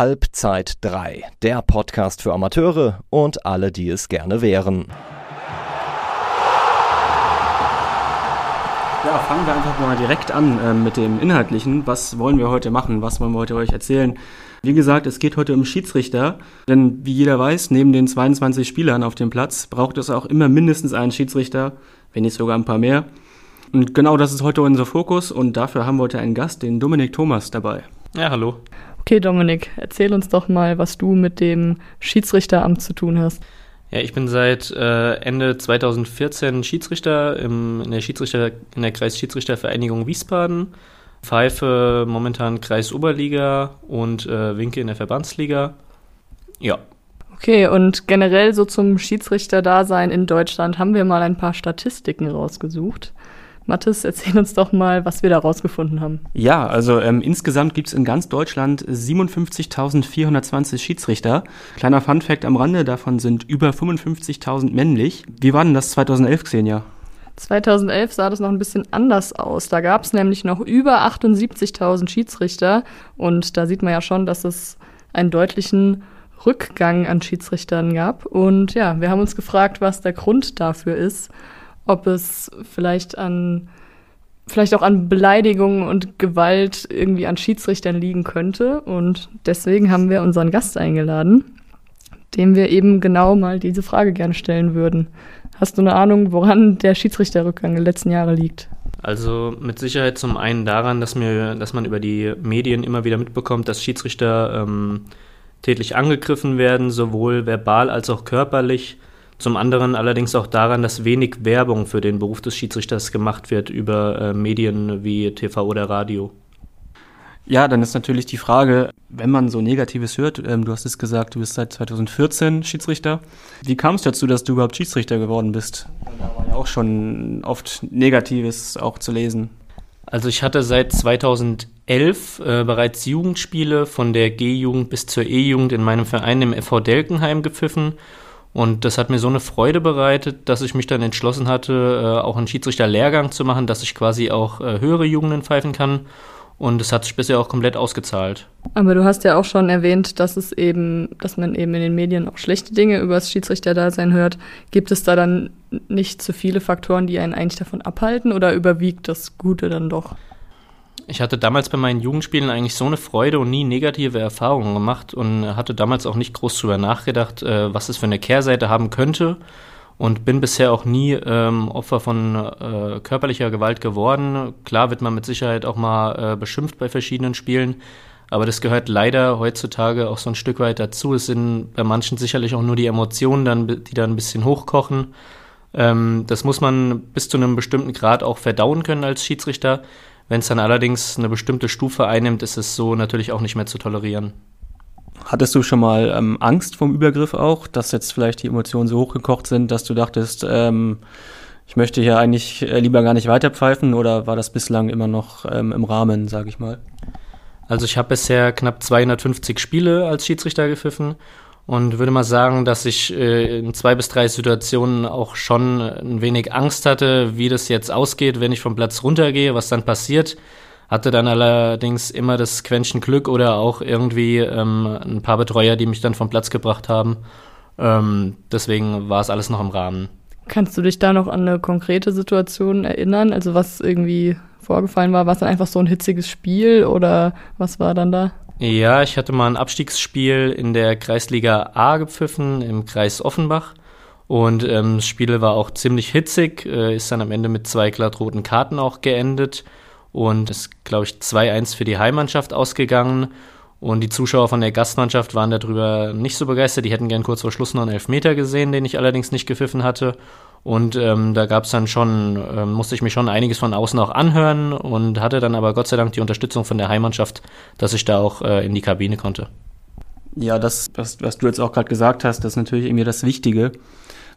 Halbzeit 3, der Podcast für Amateure und alle, die es gerne wären. Ja, fangen wir einfach mal direkt an äh, mit dem Inhaltlichen. Was wollen wir heute machen? Was wollen wir heute euch erzählen? Wie gesagt, es geht heute um Schiedsrichter, denn wie jeder weiß, neben den 22 Spielern auf dem Platz braucht es auch immer mindestens einen Schiedsrichter, wenn nicht sogar ein paar mehr. Und genau das ist heute unser Fokus und dafür haben wir heute einen Gast, den Dominik Thomas, dabei. Ja, hallo. Okay, Dominik, erzähl uns doch mal, was du mit dem Schiedsrichteramt zu tun hast. Ja, ich bin seit äh, Ende 2014 Schiedsrichter im, in der Schiedsrichter in der Kreisschiedsrichtervereinigung Wiesbaden. Pfeife momentan Kreisoberliga und äh, Winke in der Verbandsliga. Ja. Okay, und generell so zum Schiedsrichterdasein in Deutschland haben wir mal ein paar Statistiken rausgesucht. Mathis, erzähl uns doch mal, was wir da rausgefunden haben. Ja, also ähm, insgesamt gibt es in ganz Deutschland 57.420 Schiedsrichter. Kleiner Funfact am Rande, davon sind über 55.000 männlich. Wie war denn das 2011, Xenia? 2011 sah das noch ein bisschen anders aus. Da gab es nämlich noch über 78.000 Schiedsrichter und da sieht man ja schon, dass es einen deutlichen Rückgang an Schiedsrichtern gab. Und ja, wir haben uns gefragt, was der Grund dafür ist. Ob es vielleicht an, vielleicht auch an Beleidigungen und Gewalt irgendwie an Schiedsrichtern liegen könnte. Und deswegen haben wir unseren Gast eingeladen, dem wir eben genau mal diese Frage gerne stellen würden. Hast du eine Ahnung, woran der Schiedsrichterrückgang der letzten Jahre liegt? Also mit Sicherheit zum einen daran, dass, mir, dass man über die Medien immer wieder mitbekommt, dass Schiedsrichter ähm, tätlich angegriffen werden, sowohl verbal als auch körperlich. Zum anderen allerdings auch daran, dass wenig Werbung für den Beruf des Schiedsrichters gemacht wird über äh, Medien wie TV oder Radio. Ja, dann ist natürlich die Frage, wenn man so Negatives hört, ähm, du hast es gesagt, du bist seit 2014 Schiedsrichter. Wie kam es dazu, dass du überhaupt Schiedsrichter geworden bist? Da war ja auch schon oft Negatives auch zu lesen. Also ich hatte seit 2011 äh, bereits Jugendspiele von der G-Jugend bis zur E-Jugend in meinem Verein im FV Delkenheim gepfiffen. Und das hat mir so eine Freude bereitet, dass ich mich dann entschlossen hatte, äh, auch einen Schiedsrichterlehrgang zu machen, dass ich quasi auch äh, höhere Jugenden pfeifen kann. Und es hat sich bisher auch komplett ausgezahlt. Aber du hast ja auch schon erwähnt, dass es eben, dass man eben in den Medien auch schlechte Dinge über das Schiedsrichterdasein hört. Gibt es da dann nicht zu viele Faktoren, die einen eigentlich davon abhalten oder überwiegt das Gute dann doch? Ich hatte damals bei meinen Jugendspielen eigentlich so eine Freude und nie negative Erfahrungen gemacht und hatte damals auch nicht groß drüber nachgedacht, äh, was es für eine Kehrseite haben könnte und bin bisher auch nie ähm, Opfer von äh, körperlicher Gewalt geworden. Klar wird man mit Sicherheit auch mal äh, beschimpft bei verschiedenen Spielen, aber das gehört leider heutzutage auch so ein Stück weit dazu. Es sind bei manchen sicherlich auch nur die Emotionen, dann, die dann ein bisschen hochkochen. Ähm, das muss man bis zu einem bestimmten Grad auch verdauen können als Schiedsrichter. Wenn es dann allerdings eine bestimmte Stufe einnimmt, ist es so natürlich auch nicht mehr zu tolerieren. Hattest du schon mal ähm, Angst vom Übergriff auch, dass jetzt vielleicht die Emotionen so hochgekocht sind, dass du dachtest, ähm, ich möchte hier eigentlich äh, lieber gar nicht weiterpfeifen oder war das bislang immer noch ähm, im Rahmen, sage ich mal? Also ich habe bisher knapp 250 Spiele als Schiedsrichter gepfiffen und würde mal sagen, dass ich äh, in zwei bis drei Situationen auch schon ein wenig Angst hatte, wie das jetzt ausgeht, wenn ich vom Platz runtergehe, was dann passiert. Hatte dann allerdings immer das Quäntchen Glück oder auch irgendwie ähm, ein paar Betreuer, die mich dann vom Platz gebracht haben. Ähm, deswegen war es alles noch im Rahmen. Kannst du dich da noch an eine konkrete Situation erinnern? Also was irgendwie vorgefallen war? War es dann einfach so ein hitziges Spiel oder was war dann da? Ja, ich hatte mal ein Abstiegsspiel in der Kreisliga A gepfiffen im Kreis Offenbach. Und ähm, das Spiel war auch ziemlich hitzig, äh, ist dann am Ende mit zwei glattroten Karten auch geendet und ist, glaube ich, 2-1 für die Heimmannschaft ausgegangen. Und die Zuschauer von der Gastmannschaft waren darüber nicht so begeistert. Die hätten gern kurz vor Schluss noch einen Elfmeter gesehen, den ich allerdings nicht gepfiffen hatte. Und ähm, da gab es dann schon, äh, musste ich mich schon einiges von außen auch anhören und hatte dann aber Gott sei Dank die Unterstützung von der Heimmannschaft, dass ich da auch äh, in die Kabine konnte. Ja, das, was, was du jetzt auch gerade gesagt hast, das ist natürlich irgendwie das Wichtige,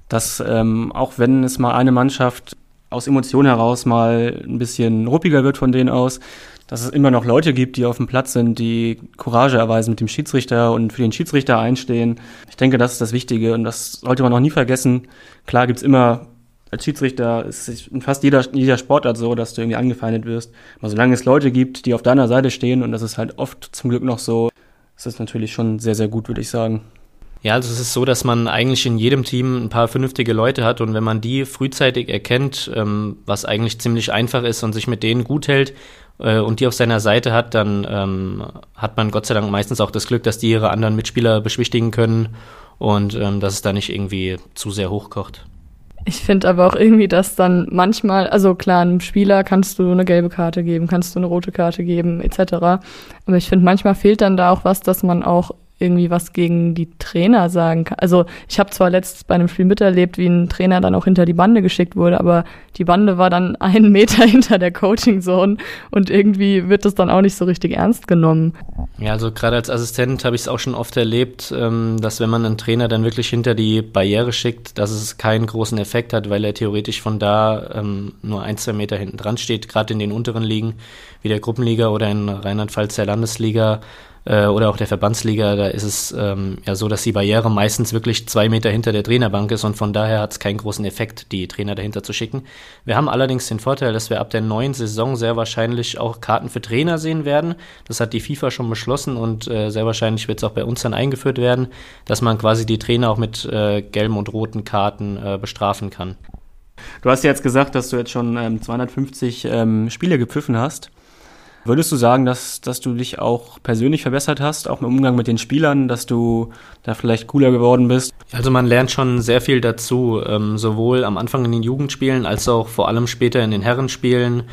dass ähm, auch wenn es mal eine Mannschaft aus Emotionen heraus mal ein bisschen ruppiger wird von denen aus, dass es immer noch Leute gibt, die auf dem Platz sind, die Courage erweisen mit dem Schiedsrichter und für den Schiedsrichter einstehen. Ich denke, das ist das Wichtige und das sollte man auch nie vergessen. Klar gibt's immer als Schiedsrichter ist es in fast jeder, jeder Sportart so, dass du irgendwie angefeindet wirst. Aber solange es Leute gibt, die auf deiner Seite stehen, und das ist halt oft zum Glück noch so, Das ist natürlich schon sehr, sehr gut, würde ich sagen. Ja, also es ist so, dass man eigentlich in jedem Team ein paar vernünftige Leute hat und wenn man die frühzeitig erkennt, ähm, was eigentlich ziemlich einfach ist und sich mit denen gut hält äh, und die auf seiner Seite hat, dann ähm, hat man Gott sei Dank meistens auch das Glück, dass die ihre anderen Mitspieler beschwichtigen können und ähm, dass es da nicht irgendwie zu sehr hochkocht. Ich finde aber auch irgendwie, dass dann manchmal, also klar, einem Spieler kannst du eine gelbe Karte geben, kannst du eine rote Karte geben, etc. Aber ich finde, manchmal fehlt dann da auch was, dass man auch irgendwie was gegen die Trainer sagen kann. Also ich habe zwar letztens bei einem Spiel miterlebt, wie ein Trainer dann auch hinter die Bande geschickt wurde, aber die Bande war dann einen Meter hinter der Coaching Zone und irgendwie wird das dann auch nicht so richtig ernst genommen. Ja, also gerade als Assistent habe ich es auch schon oft erlebt, ähm, dass wenn man einen Trainer dann wirklich hinter die Barriere schickt, dass es keinen großen Effekt hat, weil er theoretisch von da ähm, nur ein, zwei Meter hinten dran steht, gerade in den unteren Ligen, wie der Gruppenliga oder in Rheinland-Pfalz der Landesliga äh, oder auch der Verbandsliga, da ist es ähm, ja so, dass die Barriere meistens wirklich zwei Meter hinter der Trainerbank ist und von daher hat es keinen großen Effekt, die Trainer dahinter zu schicken. Wir haben allerdings den Vorteil, dass wir ab der neuen Saison sehr wahrscheinlich auch Karten für Trainer sehen werden. Das hat die FIFA schon beschlossen und äh, sehr wahrscheinlich wird es auch bei uns dann eingeführt werden, dass man quasi die Trainer auch mit äh, gelben und roten Karten äh, bestrafen kann. Du hast ja jetzt gesagt, dass du jetzt schon ähm, 250 ähm, Spiele gepfiffen hast. Würdest du sagen, dass, dass du dich auch persönlich verbessert hast, auch im Umgang mit den Spielern, dass du da vielleicht cooler geworden bist? Also man lernt schon sehr viel dazu, ähm, sowohl am Anfang in den Jugendspielen als auch vor allem später in den Herrenspielen.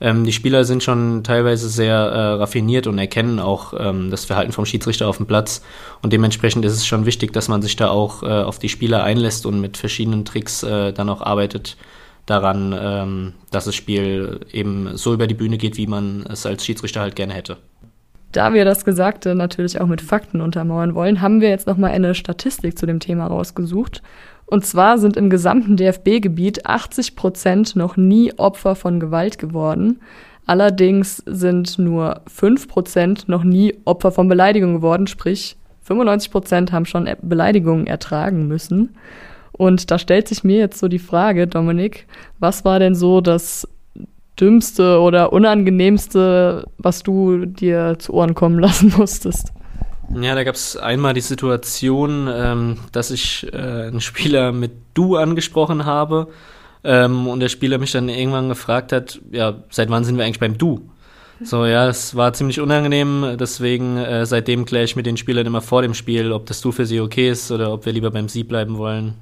Ähm, die Spieler sind schon teilweise sehr äh, raffiniert und erkennen auch ähm, das Verhalten vom Schiedsrichter auf dem Platz. Und dementsprechend ist es schon wichtig, dass man sich da auch äh, auf die Spieler einlässt und mit verschiedenen Tricks äh, dann auch arbeitet daran, ähm, dass das Spiel eben so über die Bühne geht, wie man es als Schiedsrichter halt gerne hätte. Da wir das Gesagte natürlich auch mit Fakten untermauern wollen, haben wir jetzt nochmal eine Statistik zu dem Thema rausgesucht. Und zwar sind im gesamten DFB-Gebiet 80 Prozent noch nie Opfer von Gewalt geworden. Allerdings sind nur 5 Prozent noch nie Opfer von Beleidigung geworden, sprich 95 Prozent haben schon Beleidigungen ertragen müssen. Und da stellt sich mir jetzt so die Frage, Dominik, was war denn so das dümmste oder unangenehmste, was du dir zu Ohren kommen lassen musstest? Ja, da gab es einmal die Situation, ähm, dass ich äh, einen Spieler mit Du angesprochen habe ähm, und der Spieler mich dann irgendwann gefragt hat, ja, seit wann sind wir eigentlich beim Du? So, ja, es war ziemlich unangenehm, deswegen äh, seitdem kläre ich mit den Spielern immer vor dem Spiel, ob das Du für sie okay ist oder ob wir lieber beim Sie bleiben wollen.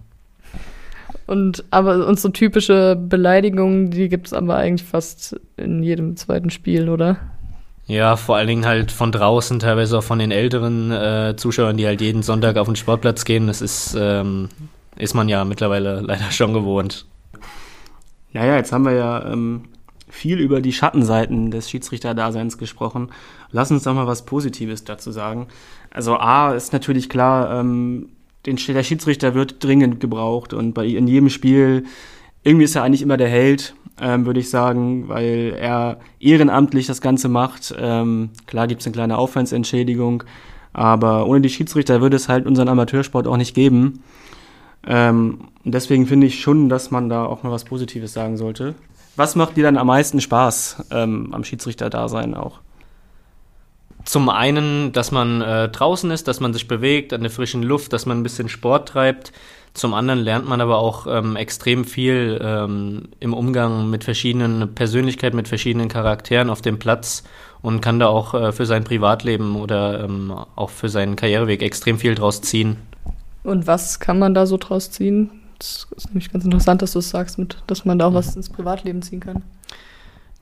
Und aber und so typische Beleidigungen, die gibt es aber eigentlich fast in jedem zweiten Spiel, oder? Ja, vor allen Dingen halt von draußen, teilweise auch von den älteren äh, Zuschauern, die halt jeden Sonntag auf den Sportplatz gehen. Das ist, ähm, ist man ja mittlerweile leider schon gewohnt. Ja, ja, jetzt haben wir ja ähm, viel über die Schattenseiten des Schiedsrichterdaseins gesprochen. Lass uns doch mal was Positives dazu sagen. Also A ist natürlich klar, ähm, den, der Schiedsrichter wird dringend gebraucht und bei in jedem Spiel irgendwie ist er eigentlich immer der Held, ähm, würde ich sagen, weil er ehrenamtlich das Ganze macht. Ähm, klar gibt es eine kleine Aufwandsentschädigung, aber ohne die Schiedsrichter würde es halt unseren Amateursport auch nicht geben. Ähm, deswegen finde ich schon, dass man da auch mal was Positives sagen sollte. Was macht dir dann am meisten Spaß ähm, am Schiedsrichter-Dasein auch? Zum einen, dass man äh, draußen ist, dass man sich bewegt an der frischen Luft, dass man ein bisschen Sport treibt. Zum anderen lernt man aber auch ähm, extrem viel ähm, im Umgang mit verschiedenen Persönlichkeiten, mit verschiedenen Charakteren auf dem Platz und kann da auch äh, für sein Privatleben oder ähm, auch für seinen Karriereweg extrem viel draus ziehen. Und was kann man da so draus ziehen? Das ist nämlich ganz interessant, dass du es sagst, mit, dass man da auch was ins Privatleben ziehen kann.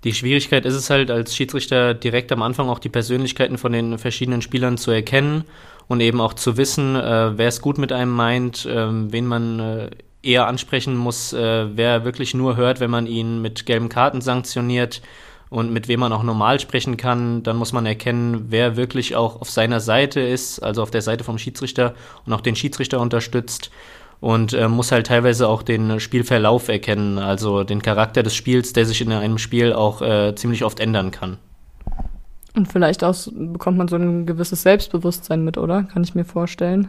Die Schwierigkeit ist es halt als Schiedsrichter direkt am Anfang auch die Persönlichkeiten von den verschiedenen Spielern zu erkennen und eben auch zu wissen, äh, wer es gut mit einem meint, äh, wen man äh, eher ansprechen muss, äh, wer wirklich nur hört, wenn man ihn mit gelben Karten sanktioniert und mit wem man auch normal sprechen kann. Dann muss man erkennen, wer wirklich auch auf seiner Seite ist, also auf der Seite vom Schiedsrichter und auch den Schiedsrichter unterstützt und äh, muss halt teilweise auch den Spielverlauf erkennen, also den Charakter des Spiels, der sich in einem Spiel auch äh, ziemlich oft ändern kann. Und vielleicht auch bekommt man so ein gewisses Selbstbewusstsein mit, oder? Kann ich mir vorstellen.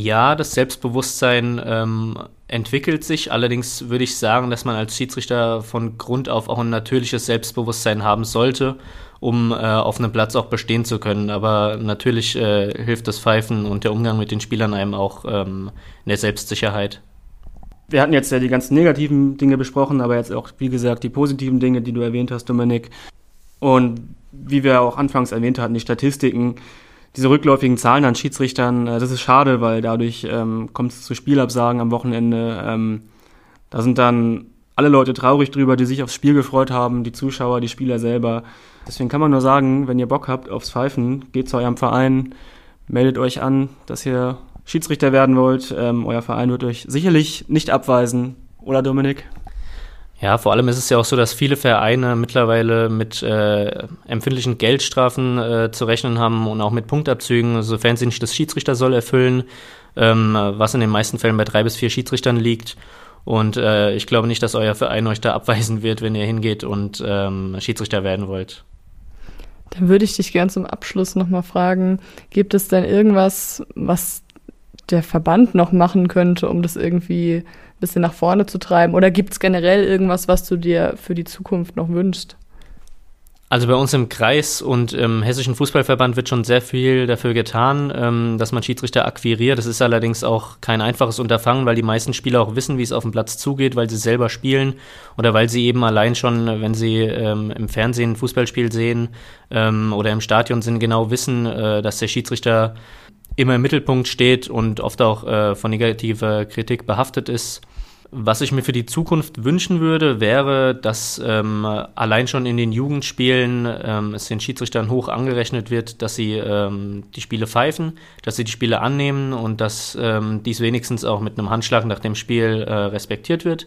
Ja, das Selbstbewusstsein ähm, entwickelt sich. Allerdings würde ich sagen, dass man als Schiedsrichter von Grund auf auch ein natürliches Selbstbewusstsein haben sollte um äh, auf einem Platz auch bestehen zu können. Aber natürlich äh, hilft das Pfeifen und der Umgang mit den Spielern einem auch ähm, in der Selbstsicherheit. Wir hatten jetzt ja die ganzen negativen Dinge besprochen, aber jetzt auch, wie gesagt, die positiven Dinge, die du erwähnt hast, Dominik. Und wie wir auch anfangs erwähnt hatten, die Statistiken, diese rückläufigen Zahlen an Schiedsrichtern, äh, das ist schade, weil dadurch ähm, kommt es zu Spielabsagen am Wochenende. Ähm, da sind dann alle Leute traurig drüber, die sich aufs Spiel gefreut haben, die Zuschauer, die Spieler selber. Deswegen kann man nur sagen, wenn ihr Bock habt aufs Pfeifen, geht zu eurem Verein, meldet euch an, dass ihr Schiedsrichter werden wollt. Ähm, euer Verein wird euch sicherlich nicht abweisen, oder Dominik? Ja, vor allem ist es ja auch so, dass viele Vereine mittlerweile mit äh, empfindlichen Geldstrafen äh, zu rechnen haben und auch mit Punktabzügen, sofern sie nicht das Schiedsrichter soll erfüllen, ähm, was in den meisten Fällen bei drei bis vier Schiedsrichtern liegt. Und äh, ich glaube nicht, dass euer Verein euch da abweisen wird, wenn ihr hingeht und ähm, Schiedsrichter werden wollt. Dann würde ich dich gern zum Abschluss nochmal fragen, gibt es denn irgendwas, was der Verband noch machen könnte, um das irgendwie ein bisschen nach vorne zu treiben? Oder gibt es generell irgendwas, was du dir für die Zukunft noch wünschst? Also bei uns im Kreis und im Hessischen Fußballverband wird schon sehr viel dafür getan, ähm, dass man Schiedsrichter akquiriert. Das ist allerdings auch kein einfaches Unterfangen, weil die meisten Spieler auch wissen, wie es auf dem Platz zugeht, weil sie selber spielen oder weil sie eben allein schon, wenn sie ähm, im Fernsehen ein Fußballspiel sehen ähm, oder im Stadion sind, genau wissen, äh, dass der Schiedsrichter immer im Mittelpunkt steht und oft auch äh, von negativer Kritik behaftet ist. Was ich mir für die Zukunft wünschen würde, wäre, dass ähm, allein schon in den Jugendspielen ähm, es den Schiedsrichtern hoch angerechnet wird, dass sie ähm, die Spiele pfeifen, dass sie die Spiele annehmen und dass ähm, dies wenigstens auch mit einem Handschlag nach dem Spiel äh, respektiert wird.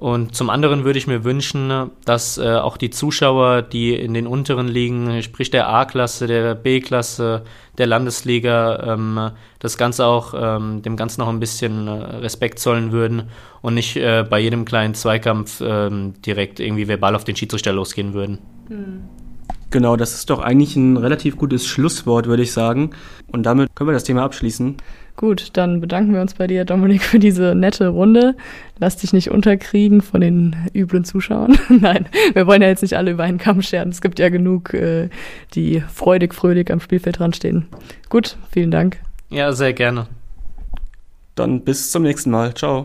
Und zum anderen würde ich mir wünschen, dass äh, auch die Zuschauer, die in den unteren Ligen, sprich der A-Klasse, der B-Klasse, der Landesliga, ähm, das Ganze auch ähm, dem Ganzen noch ein bisschen äh, Respekt zollen würden und nicht äh, bei jedem kleinen Zweikampf ähm, direkt irgendwie verbal auf den Schiedsrichter losgehen würden. Mhm. Genau, das ist doch eigentlich ein relativ gutes Schlusswort, würde ich sagen. Und damit können wir das Thema abschließen. Gut, dann bedanken wir uns bei dir, Dominik, für diese nette Runde. Lass dich nicht unterkriegen von den üblen Zuschauern. Nein, wir wollen ja jetzt nicht alle über einen Kamm scheren. Es gibt ja genug, äh, die freudig, fröhlich am Spielfeld dran stehen. Gut, vielen Dank. Ja, sehr gerne. Dann bis zum nächsten Mal. Ciao.